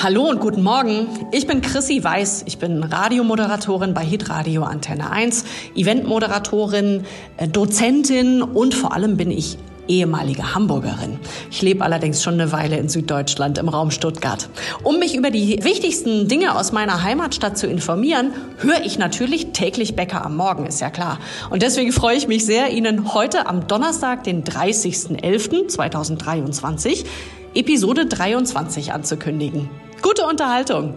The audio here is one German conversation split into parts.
Hallo und guten Morgen. Ich bin Chrissy Weiß. Ich bin Radiomoderatorin bei Hitradio Antenne 1, Eventmoderatorin, äh, Dozentin und vor allem bin ich ehemalige Hamburgerin. Ich lebe allerdings schon eine Weile in Süddeutschland im Raum Stuttgart. Um mich über die wichtigsten Dinge aus meiner Heimatstadt zu informieren, höre ich natürlich täglich Bäcker am Morgen, ist ja klar. Und deswegen freue ich mich sehr, Ihnen heute am Donnerstag, den 30.11.2023, Episode 23 anzukündigen. Gute Unterhaltung.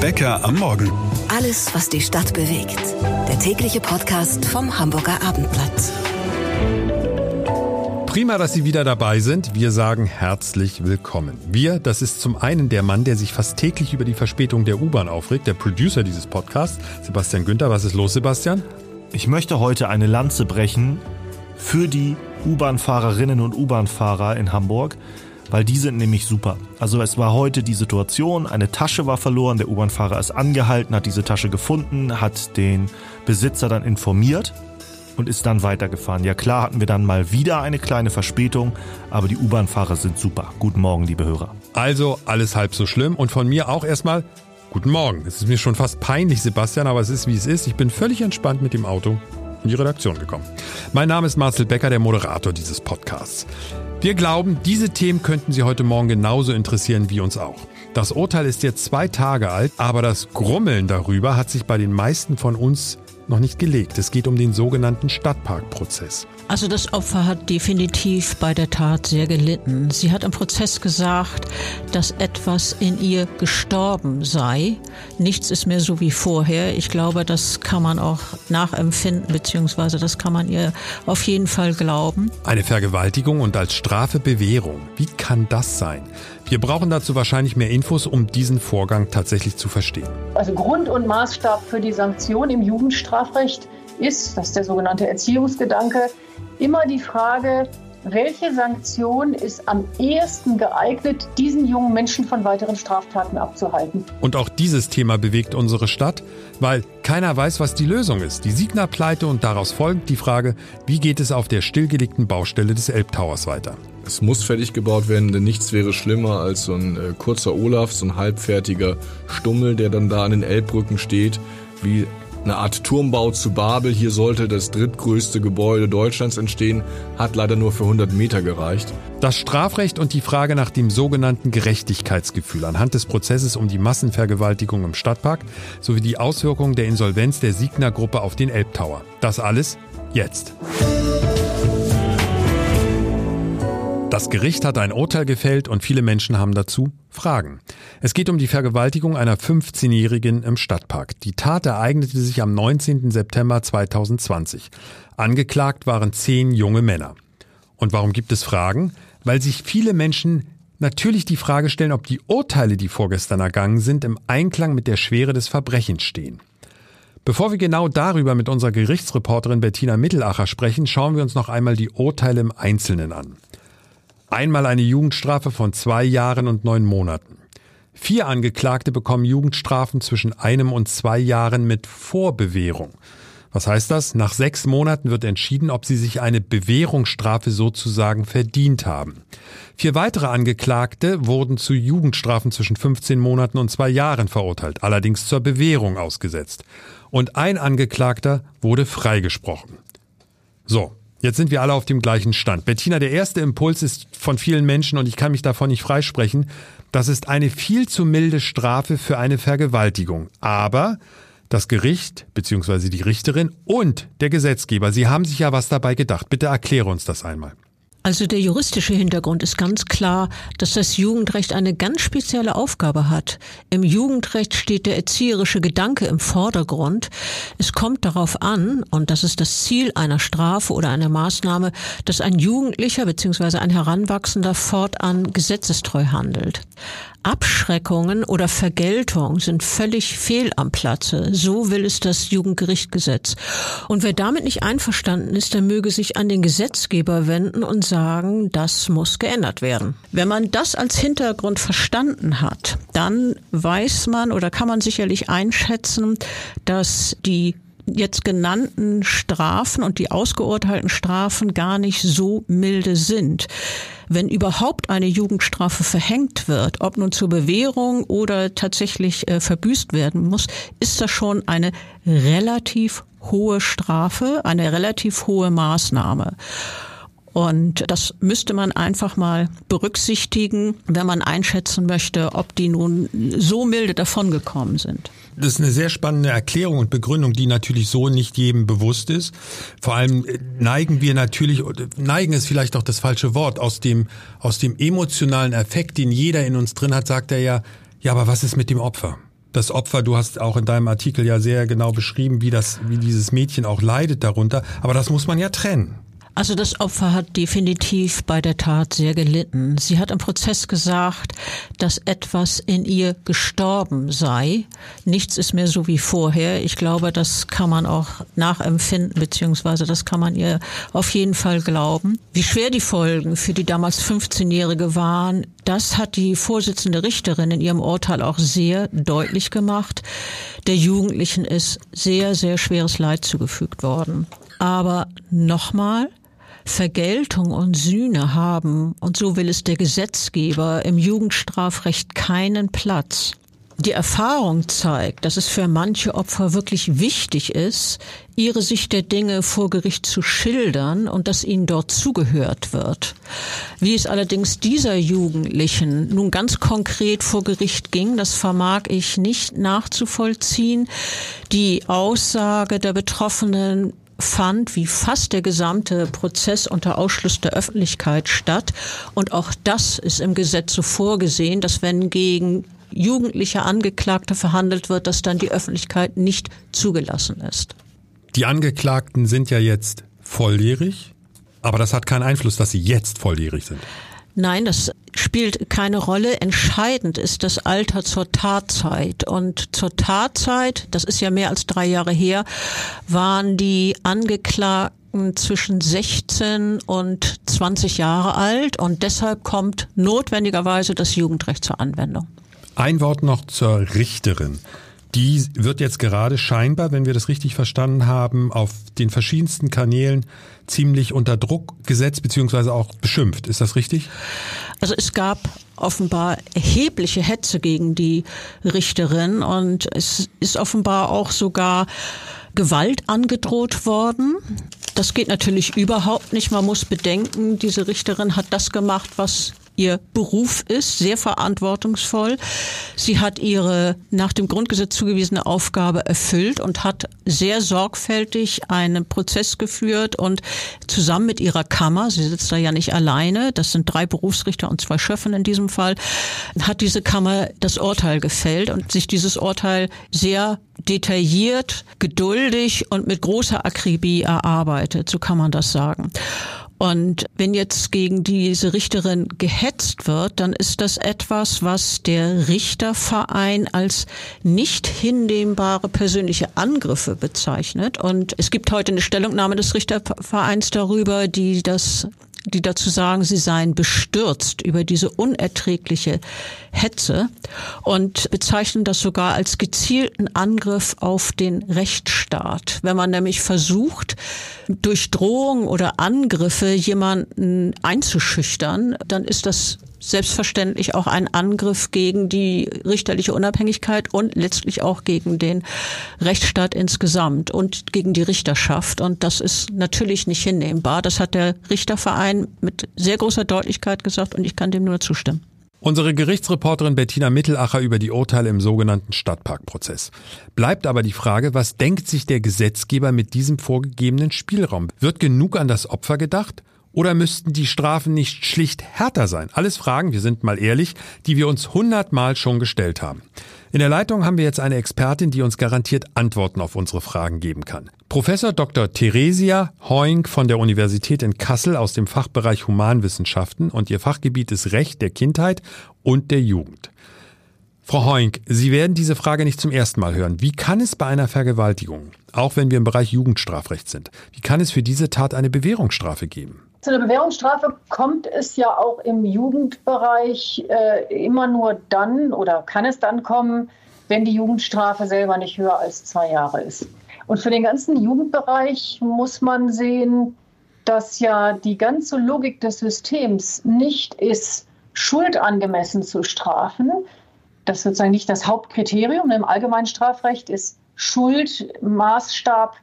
Bäcker am Morgen. Alles, was die Stadt bewegt. Der tägliche Podcast vom Hamburger Abendblatt. Prima, dass Sie wieder dabei sind. Wir sagen herzlich willkommen. Wir, das ist zum einen der Mann, der sich fast täglich über die Verspätung der U-Bahn aufregt, der Producer dieses Podcasts, Sebastian Günther. Was ist los, Sebastian? Ich möchte heute eine Lanze brechen für die U-Bahn-Fahrerinnen und U-Bahn-Fahrer in Hamburg weil die sind nämlich super. Also es war heute die Situation, eine Tasche war verloren, der U-Bahn-Fahrer ist angehalten, hat diese Tasche gefunden, hat den Besitzer dann informiert und ist dann weitergefahren. Ja klar hatten wir dann mal wieder eine kleine Verspätung, aber die U-Bahn-Fahrer sind super. Guten Morgen, liebe Hörer. Also alles halb so schlimm und von mir auch erstmal guten Morgen. Es ist mir schon fast peinlich, Sebastian, aber es ist wie es ist. Ich bin völlig entspannt mit dem Auto in die Redaktion gekommen. Mein Name ist Marcel Becker, der Moderator dieses Podcasts. Wir glauben, diese Themen könnten Sie heute Morgen genauso interessieren wie uns auch. Das Urteil ist jetzt zwei Tage alt, aber das Grummeln darüber hat sich bei den meisten von uns noch nicht gelegt. Es geht um den sogenannten Stadtparkprozess. Also das Opfer hat definitiv bei der Tat sehr gelitten. Sie hat im Prozess gesagt, dass etwas in ihr gestorben sei. Nichts ist mehr so wie vorher. Ich glaube, das kann man auch nachempfinden, beziehungsweise das kann man ihr auf jeden Fall glauben. Eine Vergewaltigung und als Strafe Bewährung. Wie kann das sein? Wir brauchen dazu wahrscheinlich mehr Infos, um diesen Vorgang tatsächlich zu verstehen. Also Grund und Maßstab für die Sanktion im Jugendstrafrecht ist, das ist der sogenannte Erziehungsgedanke, immer die Frage, welche Sanktion ist am ehesten geeignet, diesen jungen Menschen von weiteren Straftaten abzuhalten? Und auch dieses Thema bewegt unsere Stadt, weil keiner weiß, was die Lösung ist. Die Signa-Pleite und daraus folgt die Frage, wie geht es auf der stillgelegten Baustelle des Elbtowers weiter? Es muss fertig gebaut werden, denn nichts wäre schlimmer als so ein äh, kurzer Olaf, so ein halbfertiger Stummel, der dann da an den Elbbrücken steht, wie eine Art Turmbau zu Babel. Hier sollte das drittgrößte Gebäude Deutschlands entstehen, hat leider nur für 100 Meter gereicht. Das Strafrecht und die Frage nach dem sogenannten Gerechtigkeitsgefühl anhand des Prozesses um die Massenvergewaltigung im Stadtpark sowie die Auswirkungen der Insolvenz der Signa-Gruppe auf den Elbtower. Das alles jetzt. Das Gericht hat ein Urteil gefällt und viele Menschen haben dazu Fragen. Es geht um die Vergewaltigung einer 15-Jährigen im Stadtpark. Die Tat ereignete sich am 19. September 2020. Angeklagt waren zehn junge Männer. Und warum gibt es Fragen? Weil sich viele Menschen natürlich die Frage stellen, ob die Urteile, die vorgestern ergangen sind, im Einklang mit der Schwere des Verbrechens stehen. Bevor wir genau darüber mit unserer Gerichtsreporterin Bettina Mittelacher sprechen, schauen wir uns noch einmal die Urteile im Einzelnen an. Einmal eine Jugendstrafe von zwei Jahren und neun Monaten. Vier Angeklagte bekommen Jugendstrafen zwischen einem und zwei Jahren mit Vorbewährung. Was heißt das? Nach sechs Monaten wird entschieden, ob sie sich eine Bewährungsstrafe sozusagen verdient haben. Vier weitere Angeklagte wurden zu Jugendstrafen zwischen 15 Monaten und zwei Jahren verurteilt, allerdings zur Bewährung ausgesetzt. Und ein Angeklagter wurde freigesprochen. So, Jetzt sind wir alle auf dem gleichen Stand. Bettina, der erste Impuls ist von vielen Menschen, und ich kann mich davon nicht freisprechen, das ist eine viel zu milde Strafe für eine Vergewaltigung. Aber das Gericht bzw. die Richterin und der Gesetzgeber, sie haben sich ja was dabei gedacht. Bitte erkläre uns das einmal. Also der juristische Hintergrund ist ganz klar, dass das Jugendrecht eine ganz spezielle Aufgabe hat. Im Jugendrecht steht der erzieherische Gedanke im Vordergrund. Es kommt darauf an, und das ist das Ziel einer Strafe oder einer Maßnahme, dass ein Jugendlicher bzw. ein Heranwachsender fortan gesetzestreu handelt. Abschreckungen oder Vergeltung sind völlig fehl am Platze. So will es das Jugendgerichtgesetz. Und wer damit nicht einverstanden ist, der möge sich an den Gesetzgeber wenden und sagen, das muss geändert werden. Wenn man das als Hintergrund verstanden hat, dann weiß man oder kann man sicherlich einschätzen, dass die jetzt genannten Strafen und die ausgeurteilten Strafen gar nicht so milde sind. wenn überhaupt eine Jugendstrafe verhängt wird, ob nun zur Bewährung oder tatsächlich äh, verbüßt werden muss, ist das schon eine relativ hohe Strafe, eine relativ hohe Maßnahme. Und das müsste man einfach mal berücksichtigen, wenn man einschätzen möchte, ob die nun so milde davongekommen sind. Das ist eine sehr spannende Erklärung und Begründung, die natürlich so nicht jedem bewusst ist. Vor allem äh, neigen wir natürlich, neigen ist vielleicht auch das falsche Wort, aus dem, aus dem emotionalen Effekt, den jeder in uns drin hat, sagt er ja, ja, aber was ist mit dem Opfer? das Opfer, du hast auch in deinem Artikel ja sehr genau beschrieben, wie das, wie dieses Mädchen auch leidet darunter. Aber das muss man ja trennen. Also das Opfer hat definitiv bei der Tat sehr gelitten. Sie hat im Prozess gesagt, dass etwas in ihr gestorben sei. Nichts ist mehr so wie vorher. Ich glaube, das kann man auch nachempfinden, beziehungsweise das kann man ihr auf jeden Fall glauben. Wie schwer die Folgen für die damals 15-Jährige waren, das hat die Vorsitzende Richterin in ihrem Urteil auch sehr deutlich gemacht. Der Jugendlichen ist sehr, sehr schweres Leid zugefügt worden. Aber nochmal, Vergeltung und Sühne haben, und so will es der Gesetzgeber im Jugendstrafrecht keinen Platz. Die Erfahrung zeigt, dass es für manche Opfer wirklich wichtig ist, ihre Sicht der Dinge vor Gericht zu schildern und dass ihnen dort zugehört wird. Wie es allerdings dieser Jugendlichen nun ganz konkret vor Gericht ging, das vermag ich nicht nachzuvollziehen. Die Aussage der Betroffenen fand wie fast der gesamte Prozess unter Ausschluss der Öffentlichkeit statt. Und auch das ist im Gesetz so vorgesehen, dass wenn gegen jugendliche Angeklagte verhandelt wird, dass dann die Öffentlichkeit nicht zugelassen ist. Die Angeklagten sind ja jetzt volljährig, aber das hat keinen Einfluss, dass sie jetzt volljährig sind. Nein, das spielt keine Rolle. Entscheidend ist das Alter zur Tatzeit. Und zur Tatzeit, das ist ja mehr als drei Jahre her, waren die Angeklagten zwischen 16 und 20 Jahre alt und deshalb kommt notwendigerweise das Jugendrecht zur Anwendung. Ein Wort noch zur Richterin. Die wird jetzt gerade scheinbar, wenn wir das richtig verstanden haben, auf den verschiedensten Kanälen ziemlich unter Druck gesetzt bzw. auch beschimpft. Ist das richtig? Also es gab offenbar erhebliche Hetze gegen die Richterin und es ist offenbar auch sogar Gewalt angedroht worden. Das geht natürlich überhaupt nicht. Man muss bedenken, diese Richterin hat das gemacht, was ihr Beruf ist, sehr verantwortungsvoll. Sie hat ihre nach dem Grundgesetz zugewiesene Aufgabe erfüllt und hat sehr sorgfältig einen Prozess geführt und zusammen mit ihrer Kammer, sie sitzt da ja nicht alleine, das sind drei Berufsrichter und zwei Schöffen in diesem Fall, hat diese Kammer das Urteil gefällt und sich dieses Urteil sehr detailliert, geduldig und mit großer Akribie erarbeitet, so kann man das sagen. Und wenn jetzt gegen diese Richterin gehetzt wird, dann ist das etwas, was der Richterverein als nicht hinnehmbare persönliche Angriffe bezeichnet. Und es gibt heute eine Stellungnahme des Richtervereins darüber, die das die dazu sagen, sie seien bestürzt über diese unerträgliche Hetze und bezeichnen das sogar als gezielten Angriff auf den Rechtsstaat. Wenn man nämlich versucht, durch Drohung oder Angriffe jemanden einzuschüchtern, dann ist das selbstverständlich auch ein Angriff gegen die richterliche Unabhängigkeit und letztlich auch gegen den Rechtsstaat insgesamt und gegen die Richterschaft. Und das ist natürlich nicht hinnehmbar. Das hat der Richterverein mit sehr großer Deutlichkeit gesagt und ich kann dem nur zustimmen. Unsere Gerichtsreporterin Bettina Mittelacher über die Urteile im sogenannten Stadtparkprozess. Bleibt aber die Frage, was denkt sich der Gesetzgeber mit diesem vorgegebenen Spielraum? Wird genug an das Opfer gedacht? Oder müssten die Strafen nicht schlicht härter sein? Alles Fragen, wir sind mal ehrlich, die wir uns hundertmal schon gestellt haben. In der Leitung haben wir jetzt eine Expertin, die uns garantiert Antworten auf unsere Fragen geben kann. Professor Dr. Theresia Heunk von der Universität in Kassel aus dem Fachbereich Humanwissenschaften und ihr Fachgebiet ist Recht der Kindheit und der Jugend. Frau Heunk, Sie werden diese Frage nicht zum ersten Mal hören. Wie kann es bei einer Vergewaltigung, auch wenn wir im Bereich Jugendstrafrecht sind, wie kann es für diese Tat eine Bewährungsstrafe geben? Zu einer Bewährungsstrafe kommt es ja auch im Jugendbereich äh, immer nur dann oder kann es dann kommen, wenn die Jugendstrafe selber nicht höher als zwei Jahre ist. Und für den ganzen Jugendbereich muss man sehen, dass ja die ganze Logik des Systems nicht ist, Schuld angemessen zu strafen. Das ist sozusagen nicht das Hauptkriterium. Im allgemeinen Strafrecht ist Schuld Maßstab,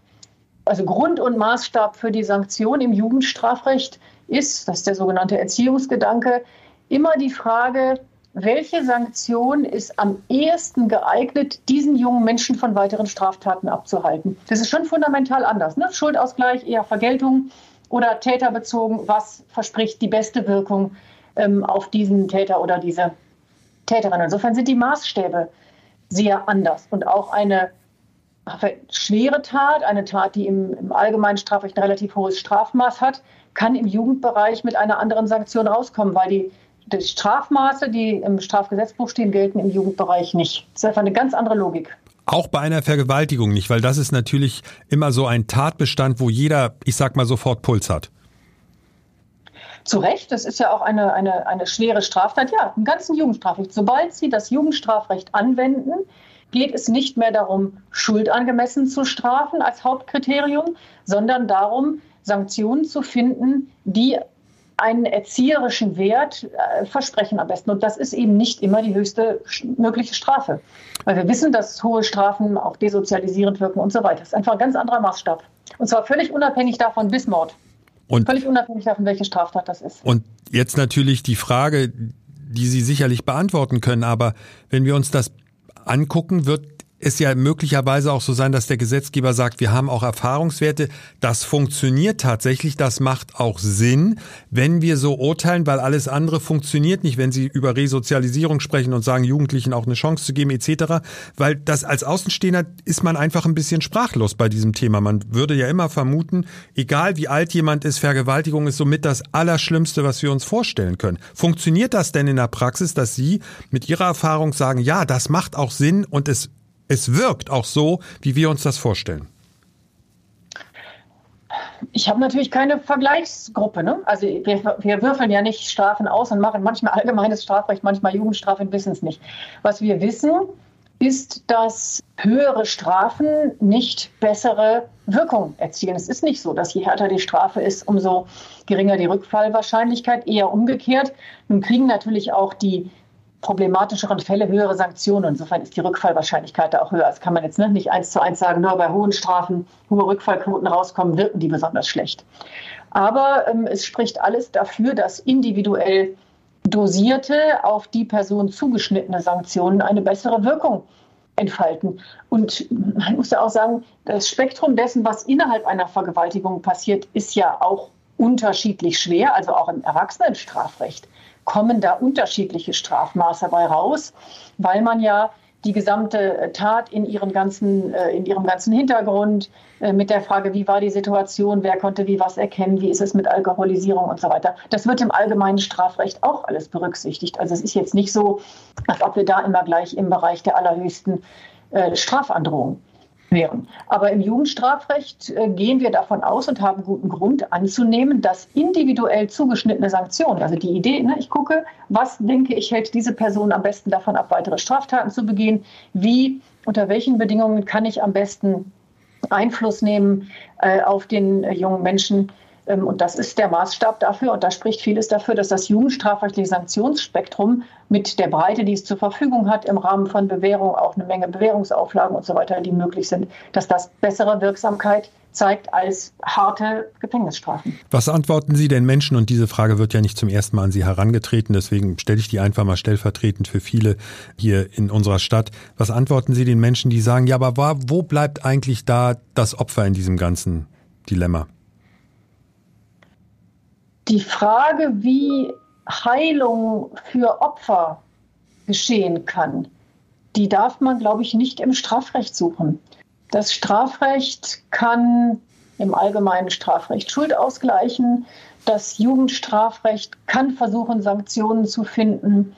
also Grund und Maßstab für die Sanktion. Im Jugendstrafrecht ist, das ist der sogenannte Erziehungsgedanke, immer die Frage, welche Sanktion ist am ehesten geeignet, diesen jungen Menschen von weiteren Straftaten abzuhalten. Das ist schon fundamental anders. Ne? Schuldausgleich, eher Vergeltung oder täterbezogen, was verspricht die beste Wirkung ähm, auf diesen Täter oder diese Täterin. Insofern sind die Maßstäbe sehr anders und auch eine schwere Tat, eine Tat, die im, im allgemeinen Strafrecht ein relativ hohes Strafmaß hat, kann im Jugendbereich mit einer anderen Sanktion rauskommen, weil die, die Strafmaße, die im Strafgesetzbuch stehen, gelten im Jugendbereich nicht. Das ist einfach eine ganz andere Logik. Auch bei einer Vergewaltigung nicht, weil das ist natürlich immer so ein Tatbestand, wo jeder, ich sag mal, sofort Puls hat. Zu Recht, das ist ja auch eine, eine, eine schwere Straftat. Ja, im ganzen Jugendstrafrecht. Sobald Sie das Jugendstrafrecht anwenden, geht es nicht mehr darum, Schuld angemessen zu strafen als Hauptkriterium, sondern darum, Sanktionen zu finden, die einen erzieherischen Wert äh, versprechen am besten. Und das ist eben nicht immer die höchste mögliche Strafe. Weil wir wissen, dass hohe Strafen auch desozialisierend wirken und so weiter. Das ist einfach ein ganz anderer Maßstab. Und zwar völlig unabhängig davon bis Mord. Und, völlig unabhängig davon, welche Straftat das ist. Und jetzt natürlich die Frage, die Sie sicherlich beantworten können, aber wenn wir uns das angucken, wird es ja möglicherweise auch so sein, dass der Gesetzgeber sagt, wir haben auch Erfahrungswerte. Das funktioniert tatsächlich, das macht auch Sinn, wenn wir so urteilen, weil alles andere funktioniert nicht, wenn Sie über Resozialisierung sprechen und sagen, Jugendlichen auch eine Chance zu geben etc. Weil das als Außenstehender ist man einfach ein bisschen sprachlos bei diesem Thema. Man würde ja immer vermuten, egal wie alt jemand ist, Vergewaltigung ist somit das Allerschlimmste, was wir uns vorstellen können. Funktioniert das denn in der Praxis, dass Sie mit Ihrer Erfahrung sagen, ja, das macht auch Sinn und es es wirkt auch so, wie wir uns das vorstellen. Ich habe natürlich keine Vergleichsgruppe. Ne? Also wir, wir, würfeln ja nicht Strafen aus und machen manchmal allgemeines Strafrecht, manchmal Jugendstrafe wissen es nicht. Was wir wissen, ist, dass höhere Strafen nicht bessere Wirkung erzielen. Es ist nicht so, dass je härter die Strafe ist, umso geringer die Rückfallwahrscheinlichkeit, eher umgekehrt. Nun kriegen natürlich auch die problematischeren Fälle höhere Sanktionen. Insofern ist die Rückfallwahrscheinlichkeit da auch höher. Das kann man jetzt ne, nicht eins zu eins sagen, nur bei hohen Strafen hohe Rückfallquoten rauskommen, wirken die besonders schlecht. Aber ähm, es spricht alles dafür, dass individuell dosierte, auf die Person zugeschnittene Sanktionen eine bessere Wirkung entfalten. Und man muss ja auch sagen, das Spektrum dessen, was innerhalb einer Vergewaltigung passiert, ist ja auch unterschiedlich schwer, also auch im Erwachsenenstrafrecht kommen da unterschiedliche Strafmaße bei raus, weil man ja die gesamte Tat in, ihren ganzen, äh, in ihrem ganzen Hintergrund äh, mit der Frage, wie war die Situation, wer konnte wie was erkennen, wie ist es mit Alkoholisierung und so weiter. Das wird im allgemeinen Strafrecht auch alles berücksichtigt. Also es ist jetzt nicht so, als ob wir da immer gleich im Bereich der allerhöchsten äh, Strafandrohung wären. Aber im Jugendstrafrecht äh, gehen wir davon aus und haben guten Grund anzunehmen, dass individuell zugeschnittene Sanktionen, also die Idee, ne, ich gucke, was denke ich, hält diese Person am besten davon ab, weitere Straftaten zu begehen, wie, unter welchen Bedingungen kann ich am besten Einfluss nehmen äh, auf den äh, jungen Menschen, und das ist der Maßstab dafür. Und da spricht vieles dafür, dass das jugendstrafrechtliche Sanktionsspektrum mit der Breite, die es zur Verfügung hat, im Rahmen von Bewährung, auch eine Menge Bewährungsauflagen und so weiter, die möglich sind, dass das bessere Wirksamkeit zeigt als harte Gefängnisstrafen. Was antworten Sie denn Menschen? Und diese Frage wird ja nicht zum ersten Mal an Sie herangetreten, deswegen stelle ich die einfach mal stellvertretend für viele hier in unserer Stadt. Was antworten Sie den Menschen, die sagen, ja, aber wo bleibt eigentlich da das Opfer in diesem ganzen Dilemma? Die Frage, wie Heilung für Opfer geschehen kann, die darf man, glaube ich, nicht im Strafrecht suchen. Das Strafrecht kann im allgemeinen Strafrecht Schuld ausgleichen. Das Jugendstrafrecht kann versuchen, Sanktionen zu finden,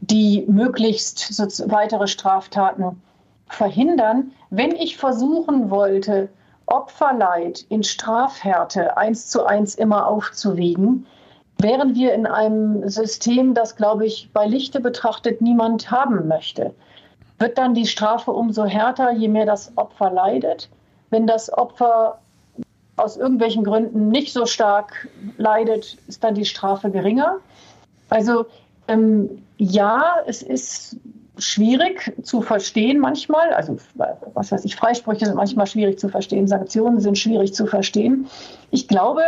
die möglichst weitere Straftaten verhindern. Wenn ich versuchen wollte, Opferleid in Strafhärte eins zu eins immer aufzuwiegen, wären wir in einem System, das, glaube ich, bei Lichte betrachtet niemand haben möchte. Wird dann die Strafe umso härter, je mehr das Opfer leidet? Wenn das Opfer aus irgendwelchen Gründen nicht so stark leidet, ist dann die Strafe geringer. Also ähm, ja, es ist schwierig zu verstehen manchmal. Also was weiß ich, Freisprüche sind manchmal schwierig zu verstehen, Sanktionen sind schwierig zu verstehen. Ich glaube,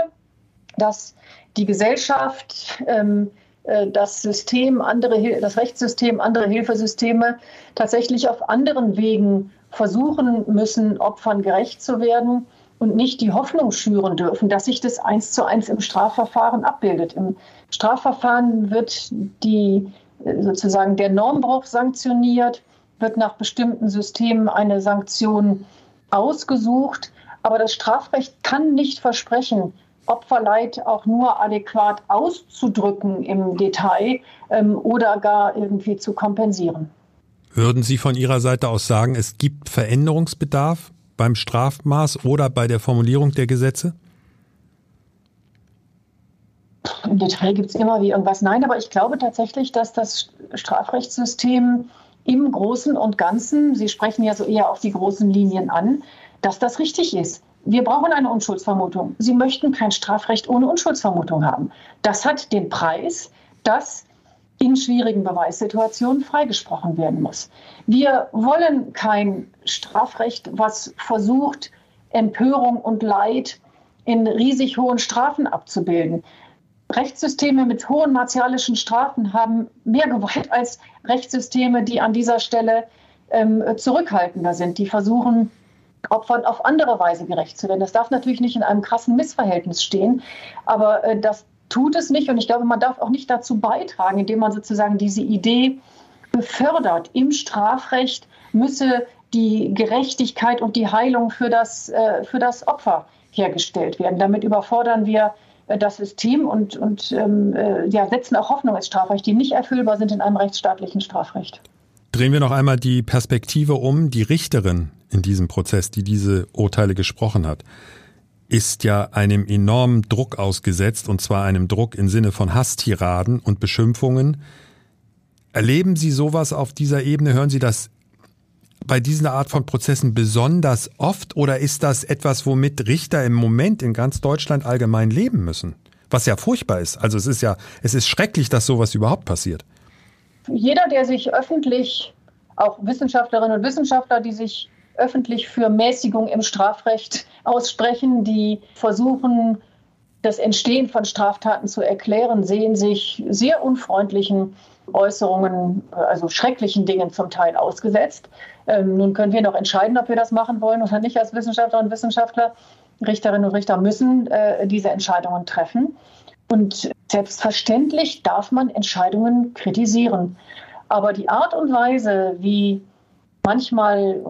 dass die Gesellschaft, ähm, äh, das System, andere, das Rechtssystem, andere Hilfesysteme tatsächlich auf anderen Wegen versuchen müssen, Opfern gerecht zu werden und nicht die Hoffnung schüren dürfen, dass sich das eins zu eins im Strafverfahren abbildet. Im Strafverfahren wird die sozusagen der Normbruch sanktioniert, wird nach bestimmten Systemen eine Sanktion ausgesucht. Aber das Strafrecht kann nicht versprechen, Opferleid auch nur adäquat auszudrücken im Detail ähm, oder gar irgendwie zu kompensieren. Würden Sie von Ihrer Seite aus sagen, es gibt Veränderungsbedarf beim Strafmaß oder bei der Formulierung der Gesetze? Im Detail gibt es immer wie irgendwas. Nein, aber ich glaube tatsächlich, dass das Strafrechtssystem im Großen und Ganzen, Sie sprechen ja so eher auf die großen Linien an, dass das richtig ist. Wir brauchen eine Unschuldsvermutung. Sie möchten kein Strafrecht ohne Unschuldsvermutung haben. Das hat den Preis, dass in schwierigen Beweissituationen freigesprochen werden muss. Wir wollen kein Strafrecht, was versucht, Empörung und Leid in riesig hohen Strafen abzubilden. Rechtssysteme mit hohen martialischen Strafen haben mehr Gewalt als Rechtssysteme, die an dieser Stelle ähm, zurückhaltender sind, die versuchen, Opfern auf andere Weise gerecht zu werden. Das darf natürlich nicht in einem krassen Missverhältnis stehen, aber äh, das tut es nicht. Und ich glaube, man darf auch nicht dazu beitragen, indem man sozusagen diese Idee befördert. Im Strafrecht müsse die Gerechtigkeit und die Heilung für das, äh, für das Opfer hergestellt werden. Damit überfordern wir das System und, und ähm, äh, ja, setzen auch Hoffnung ins Strafrecht, die nicht erfüllbar sind in einem rechtsstaatlichen Strafrecht. Drehen wir noch einmal die Perspektive um. Die Richterin in diesem Prozess, die diese Urteile gesprochen hat, ist ja einem enormen Druck ausgesetzt, und zwar einem Druck im Sinne von Hasstiraden und Beschimpfungen. Erleben Sie sowas auf dieser Ebene? Hören Sie das bei dieser Art von Prozessen besonders oft oder ist das etwas, womit Richter im Moment in ganz Deutschland allgemein leben müssen? Was ja furchtbar ist. Also es ist ja, es ist schrecklich, dass sowas überhaupt passiert. Jeder, der sich öffentlich, auch Wissenschaftlerinnen und Wissenschaftler, die sich öffentlich für Mäßigung im Strafrecht aussprechen, die versuchen, das Entstehen von Straftaten zu erklären, sehen sich sehr unfreundlichen Äußerungen, also schrecklichen Dingen zum Teil ausgesetzt. Ähm, nun können wir noch entscheiden, ob wir das machen wollen oder nicht als Wissenschaftlerinnen und Wissenschaftler. Richterinnen und Richter müssen äh, diese Entscheidungen treffen. Und selbstverständlich darf man Entscheidungen kritisieren. Aber die Art und Weise, wie manchmal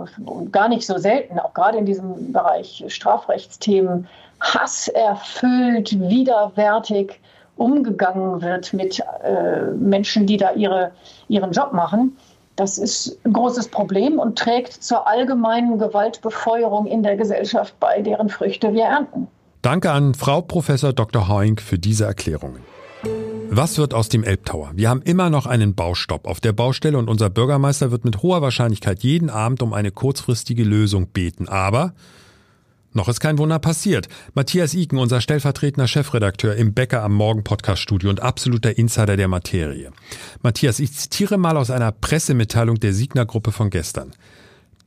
gar nicht so selten, auch gerade in diesem Bereich Strafrechtsthemen, hasserfüllt, widerwärtig umgegangen wird mit äh, Menschen, die da ihre, ihren Job machen, das ist ein großes Problem und trägt zur allgemeinen Gewaltbefeuerung in der Gesellschaft bei, deren Früchte wir ernten. Danke an Frau Professor Dr. Hoink für diese Erklärungen. Was wird aus dem Elbtower? Wir haben immer noch einen Baustopp auf der Baustelle und unser Bürgermeister wird mit hoher Wahrscheinlichkeit jeden Abend um eine kurzfristige Lösung beten. Aber noch ist kein Wunder passiert. Matthias Iken, unser stellvertretender Chefredakteur im Bäcker am Morgen Podcast Studio und absoluter Insider der Materie. Matthias, ich zitiere mal aus einer Pressemitteilung der Signer Gruppe von gestern.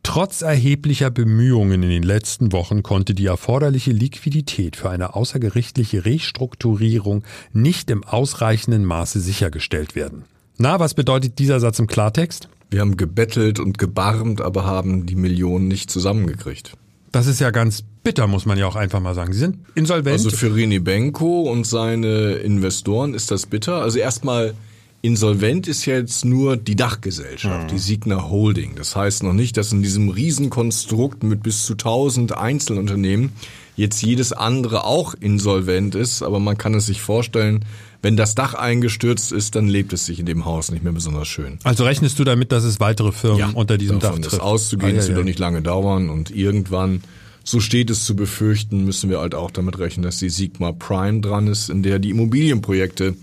Trotz erheblicher Bemühungen in den letzten Wochen konnte die erforderliche Liquidität für eine außergerichtliche Restrukturierung nicht im ausreichenden Maße sichergestellt werden. Na, was bedeutet dieser Satz im Klartext? Wir haben gebettelt und gebarmt, aber haben die Millionen nicht zusammengekriegt. Das ist ja ganz bitter, muss man ja auch einfach mal sagen. Sie sind insolvent. Also für René Benko und seine Investoren ist das bitter. Also erstmal insolvent ist jetzt nur die Dachgesellschaft, mhm. die Signa Holding. Das heißt noch nicht, dass in diesem Riesenkonstrukt mit bis zu 1000 Einzelunternehmen jetzt jedes andere auch insolvent ist, aber man kann es sich vorstellen, wenn das Dach eingestürzt ist, dann lebt es sich in dem Haus nicht mehr besonders schön. Also rechnest du damit, dass es weitere Firmen ja, unter diesem Dach trifft? Das auszugehen, es ah, ja, wird doch nicht lange dauern und irgendwann, so steht es zu befürchten, müssen wir halt auch damit rechnen, dass die Sigma Prime dran ist, in der die Immobilienprojekte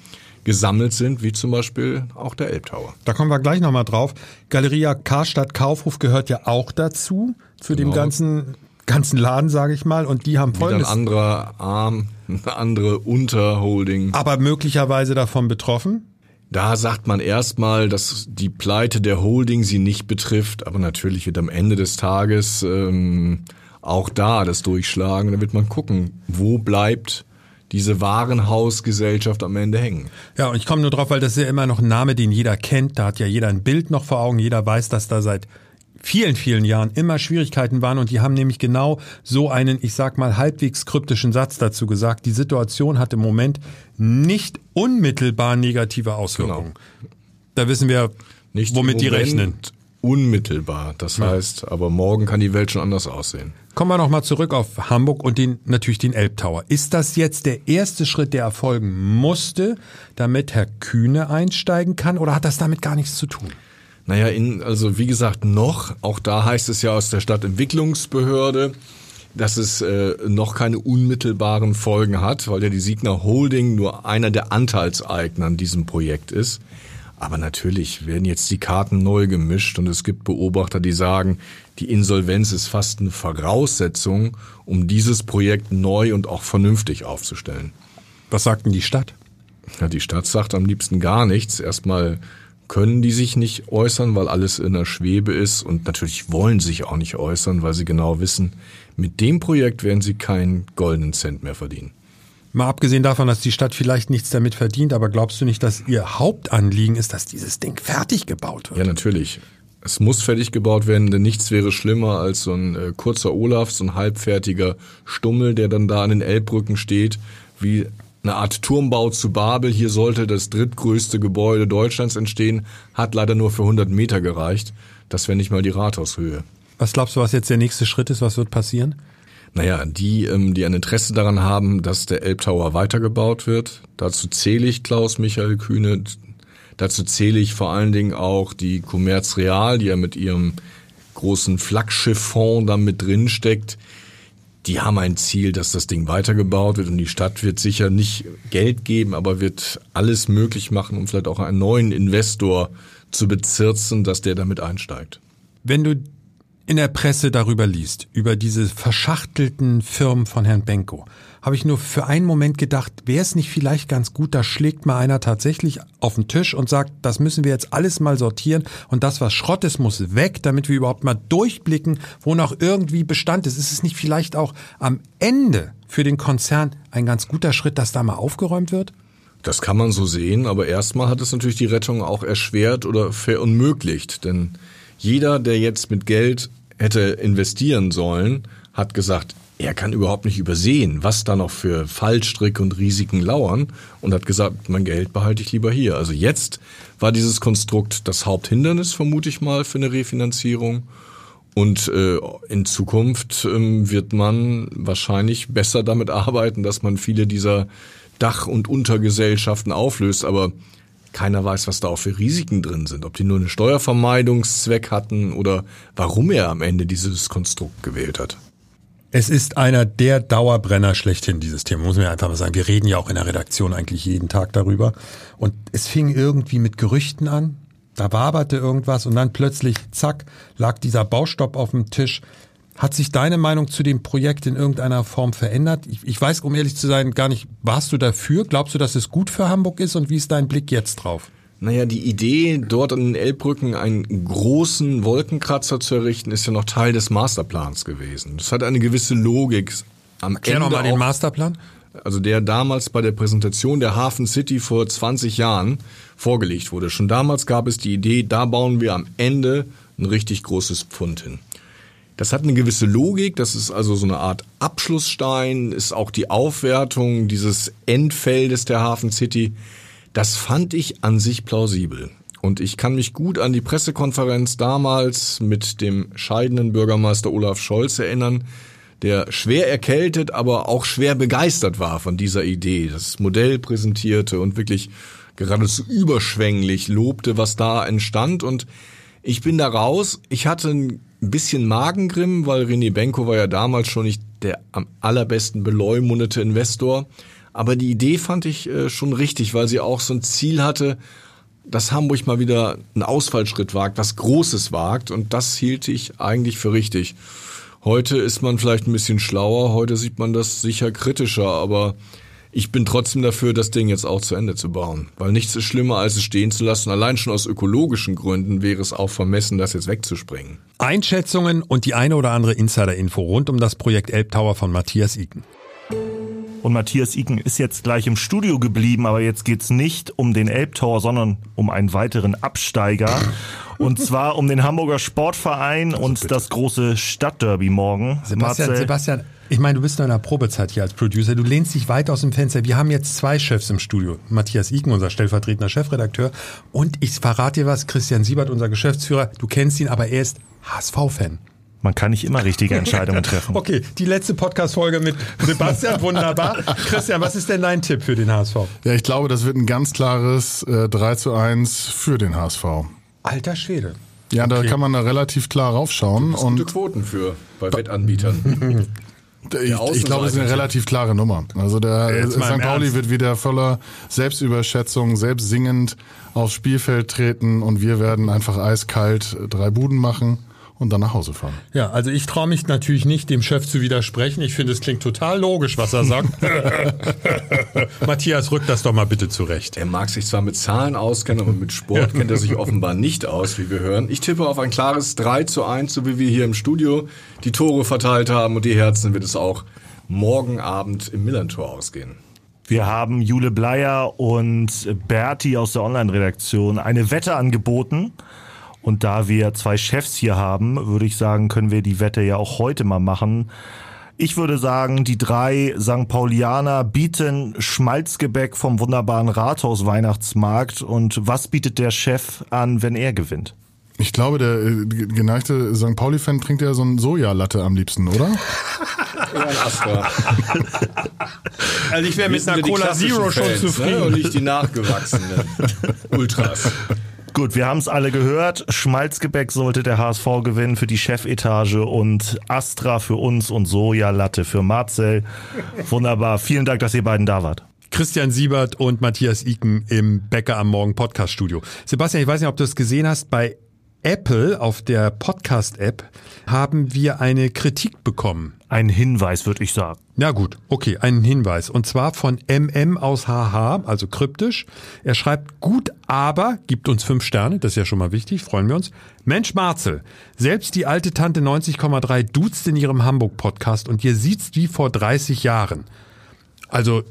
gesammelt sind, wie zum Beispiel auch der Elbtower. Da kommen wir gleich nochmal drauf. Galeria Karstadt Kaufhof gehört ja auch dazu, zu genau. dem ganzen ganzen Laden, sage ich mal, und die haben Wieder ein folgendes. anderer Arm, eine andere Unterholding. aber möglicherweise davon betroffen. Da sagt man erstmal, dass die Pleite der Holding sie nicht betrifft, aber natürlich wird am Ende des Tages ähm, auch da das durchschlagen. Da wird man gucken, wo bleibt diese Warenhausgesellschaft am Ende hängen. Ja, und ich komme nur drauf, weil das ist ja immer noch ein Name, den jeder kennt. Da hat ja jeder ein Bild noch vor Augen. Jeder weiß, dass da seit vielen, vielen Jahren immer Schwierigkeiten waren. Und die haben nämlich genau so einen, ich sag mal, halbwegs kryptischen Satz dazu gesagt. Die Situation hat im Moment nicht unmittelbar negative Auswirkungen. Da wissen wir, Nicht womit die rechnen. Unmittelbar. Das heißt, aber morgen kann die Welt schon anders aussehen. Kommen wir nochmal zurück auf Hamburg und den, natürlich den Elbtower. Ist das jetzt der erste Schritt, der erfolgen musste, damit Herr Kühne einsteigen kann oder hat das damit gar nichts zu tun? Naja, in, also wie gesagt, noch, auch da heißt es ja aus der Stadtentwicklungsbehörde, dass es äh, noch keine unmittelbaren Folgen hat, weil ja die Signa Holding nur einer der Anteilseigner an diesem Projekt ist. Aber natürlich werden jetzt die Karten neu gemischt und es gibt Beobachter, die sagen, die Insolvenz ist fast eine Voraussetzung, um dieses Projekt neu und auch vernünftig aufzustellen. Was sagt denn die Stadt? Ja, die Stadt sagt am liebsten gar nichts. Erstmal können die sich nicht äußern, weil alles in der Schwebe ist und natürlich wollen sie sich auch nicht äußern, weil sie genau wissen, mit dem Projekt werden sie keinen goldenen Cent mehr verdienen. Mal abgesehen davon, dass die Stadt vielleicht nichts damit verdient, aber glaubst du nicht, dass ihr Hauptanliegen ist, dass dieses Ding fertig gebaut wird? Ja, natürlich. Es muss fertig gebaut werden, denn nichts wäre schlimmer als so ein äh, kurzer Olaf, so ein halbfertiger Stummel, der dann da an den Elbbrücken steht, wie eine Art Turmbau zu Babel. Hier sollte das drittgrößte Gebäude Deutschlands entstehen, hat leider nur für 100 Meter gereicht. Das wäre nicht mal die Rathaushöhe. Was glaubst du, was jetzt der nächste Schritt ist? Was wird passieren? Naja, die, ähm, die ein Interesse daran haben, dass der Elbtower weitergebaut wird. Dazu zähle ich Klaus Michael Kühne. Dazu zähle ich vor allen Dingen auch die Commerz Real, die ja mit ihrem großen Flaggschifffonds da mit drin steckt. Die haben ein Ziel, dass das Ding weitergebaut wird und die Stadt wird sicher nicht Geld geben, aber wird alles möglich machen, um vielleicht auch einen neuen Investor zu bezirzen, dass der damit einsteigt. Wenn du in der Presse darüber liest, über diese verschachtelten Firmen von Herrn Benko, habe ich nur für einen Moment gedacht, wäre es nicht vielleicht ganz gut, da schlägt mal einer tatsächlich auf den Tisch und sagt, das müssen wir jetzt alles mal sortieren und das, was Schrott ist, muss weg, damit wir überhaupt mal durchblicken, wo noch irgendwie Bestand ist. Ist es nicht vielleicht auch am Ende für den Konzern ein ganz guter Schritt, dass da mal aufgeräumt wird? Das kann man so sehen, aber erstmal hat es natürlich die Rettung auch erschwert oder verunmöglicht. Denn jeder, der jetzt mit Geld hätte investieren sollen, hat gesagt, er kann überhaupt nicht übersehen, was da noch für Fallstricke und Risiken lauern und hat gesagt, mein Geld behalte ich lieber hier. Also jetzt war dieses Konstrukt das Haupthindernis, vermute ich mal, für eine Refinanzierung. Und äh, in Zukunft ähm, wird man wahrscheinlich besser damit arbeiten, dass man viele dieser Dach- und Untergesellschaften auflöst. Aber keiner weiß, was da auch für Risiken drin sind. Ob die nur einen Steuervermeidungszweck hatten oder warum er am Ende dieses Konstrukt gewählt hat. Es ist einer der Dauerbrenner schlechthin, dieses Thema, muss man ja einfach mal sagen. Wir reden ja auch in der Redaktion eigentlich jeden Tag darüber. Und es fing irgendwie mit Gerüchten an. Da waberte irgendwas und dann plötzlich, zack, lag dieser Baustopp auf dem Tisch. Hat sich deine Meinung zu dem Projekt in irgendeiner Form verändert? Ich, ich weiß, um ehrlich zu sein, gar nicht, warst du dafür? Glaubst du, dass es gut für Hamburg ist und wie ist dein Blick jetzt drauf? Naja, die Idee, dort an den Elbbrücken einen großen Wolkenkratzer zu errichten, ist ja noch Teil des Masterplans gewesen. Das hat eine gewisse Logik. Am Erklär Ende noch mal den Masterplan. also der damals bei der Präsentation der Hafen City vor 20 Jahren vorgelegt wurde. Schon damals gab es die Idee, da bauen wir am Ende ein richtig großes Pfund hin. Das hat eine gewisse Logik, das ist also so eine Art Abschlussstein, ist auch die Aufwertung dieses Endfeldes der Hafen City. Das fand ich an sich plausibel. Und ich kann mich gut an die Pressekonferenz damals mit dem scheidenden Bürgermeister Olaf Scholz erinnern, der schwer erkältet, aber auch schwer begeistert war von dieser Idee, das Modell präsentierte und wirklich geradezu überschwänglich lobte, was da entstand. Und ich bin da raus. Ich hatte ein bisschen Magengrimm, weil René Benko war ja damals schon nicht der am allerbesten beleumundete Investor. Aber die Idee fand ich äh, schon richtig, weil sie auch so ein Ziel hatte, dass Hamburg mal wieder einen Ausfallschritt wagt, was Großes wagt. Und das hielt ich eigentlich für richtig. Heute ist man vielleicht ein bisschen schlauer, heute sieht man das sicher kritischer, aber ich bin trotzdem dafür, das Ding jetzt auch zu Ende zu bauen. Weil nichts ist schlimmer, als es stehen zu lassen. Allein schon aus ökologischen Gründen wäre es auch vermessen, das jetzt wegzuspringen. Einschätzungen und die eine oder andere Insider-Info rund um das Projekt Elbtower von Matthias Iken. Und Matthias Iken ist jetzt gleich im Studio geblieben, aber jetzt geht's nicht um den Elbtower, sondern um einen weiteren Absteiger. Und zwar um den Hamburger Sportverein also und bitte. das große Stadtderby morgen. Sebastian, Sebastian, ich meine, du bist noch in der Probezeit hier als Producer. Du lehnst dich weit aus dem Fenster. Wir haben jetzt zwei Chefs im Studio. Matthias Iken, unser stellvertretender Chefredakteur. Und ich verrate dir was, Christian Siebert, unser Geschäftsführer. Du kennst ihn, aber er ist HSV-Fan. Man kann nicht immer richtige Entscheidungen treffen. Okay, die letzte Podcast-Folge mit Sebastian, wunderbar. Christian, was ist denn dein Tipp für den HSV? Ja, ich glaube, das wird ein ganz klares äh, 3 zu 1 für den HSV. Alter Schwede. Ja, okay. da kann man da relativ klar raufschauen. und gute Quoten für bei Wettanbietern. Ich, ich glaube, es ist eine relativ klare Nummer. Also der St. Pauli Ernst. wird wieder voller Selbstüberschätzung, selbstsingend aufs Spielfeld treten und wir werden einfach eiskalt drei Buden machen und dann nach Hause fahren. Ja, also ich traue mich natürlich nicht, dem Chef zu widersprechen. Ich finde, es klingt total logisch, was er sagt. Matthias, rück das doch mal bitte zurecht. Er mag sich zwar mit Zahlen auskennen, aber mit Sport kennt er sich offenbar nicht aus, wie wir hören. Ich tippe auf ein klares 3 zu 1, so wie wir hier im Studio die Tore verteilt haben und die Herzen wird es auch morgen Abend im Millantor ausgehen. Wir haben Jule Bleier und Berti aus der Online-Redaktion eine Wette angeboten. Und da wir zwei Chefs hier haben, würde ich sagen, können wir die Wette ja auch heute mal machen. Ich würde sagen, die drei St. Paulianer bieten Schmalzgebäck vom wunderbaren Rathaus Weihnachtsmarkt. Und was bietet der Chef an, wenn er gewinnt? Ich glaube, der äh, geneigte St. Pauli-Fan trinkt ja so ein Sojalatte am liebsten, oder? ja, ein Astra. Also ich wäre mit einer Cola Zero schon Fans, ne? zufrieden. Ne? Und nicht die nachgewachsenen Ultras. Gut, wir haben es alle gehört. Schmalzgebäck sollte der HSV gewinnen für die Chefetage und Astra für uns und Sojalatte für Marcel. Wunderbar. Vielen Dank, dass ihr beiden da wart. Christian Siebert und Matthias Iken im Bäcker am Morgen Podcast Studio. Sebastian, ich weiß nicht, ob du es gesehen hast, bei Apple auf der Podcast-App haben wir eine Kritik bekommen. Ein Hinweis, würde ich sagen. Na gut, okay, einen Hinweis. Und zwar von MM aus HH, also kryptisch. Er schreibt, gut, aber, gibt uns fünf Sterne, das ist ja schon mal wichtig, freuen wir uns. Mensch Marzel, selbst die alte Tante 90,3 duzt in ihrem Hamburg-Podcast und ihr sieht's wie vor 30 Jahren. Also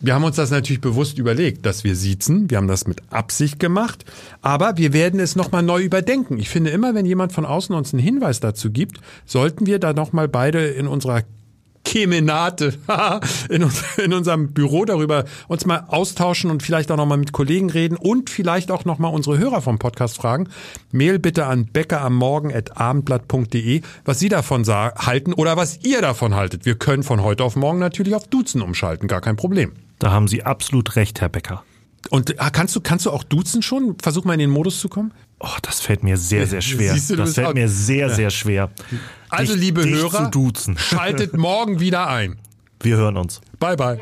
wir haben uns das natürlich bewusst überlegt, dass wir siezen. Wir haben das mit Absicht gemacht. Aber wir werden es nochmal neu überdenken. Ich finde immer, wenn jemand von außen uns einen Hinweis dazu gibt, sollten wir da nochmal beide in unserer Kemenate in, uns, in unserem Büro darüber uns mal austauschen und vielleicht auch nochmal mit Kollegen reden und vielleicht auch nochmal unsere Hörer vom Podcast fragen. Mail bitte an bäckerammorgen.abendblatt.de, was Sie davon halten oder was ihr davon haltet. Wir können von heute auf morgen natürlich auf Duzen umschalten, gar kein Problem. Da haben Sie absolut recht, Herr Becker. Und ah, kannst du, kannst du auch duzen schon? Versuch mal in den Modus zu kommen. Oh, das fällt mir sehr, sehr schwer. Siehst du, das fällt mir sehr, sehr schwer. Also, dich, liebe dich Hörer, schaltet morgen wieder ein. Wir hören uns. Bye, bye.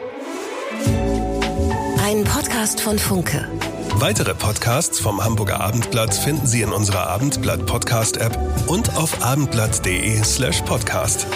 Ein Podcast von Funke. Weitere Podcasts vom Hamburger Abendblatt finden Sie in unserer Abendblatt Podcast App und auf abendblatt.de slash podcast.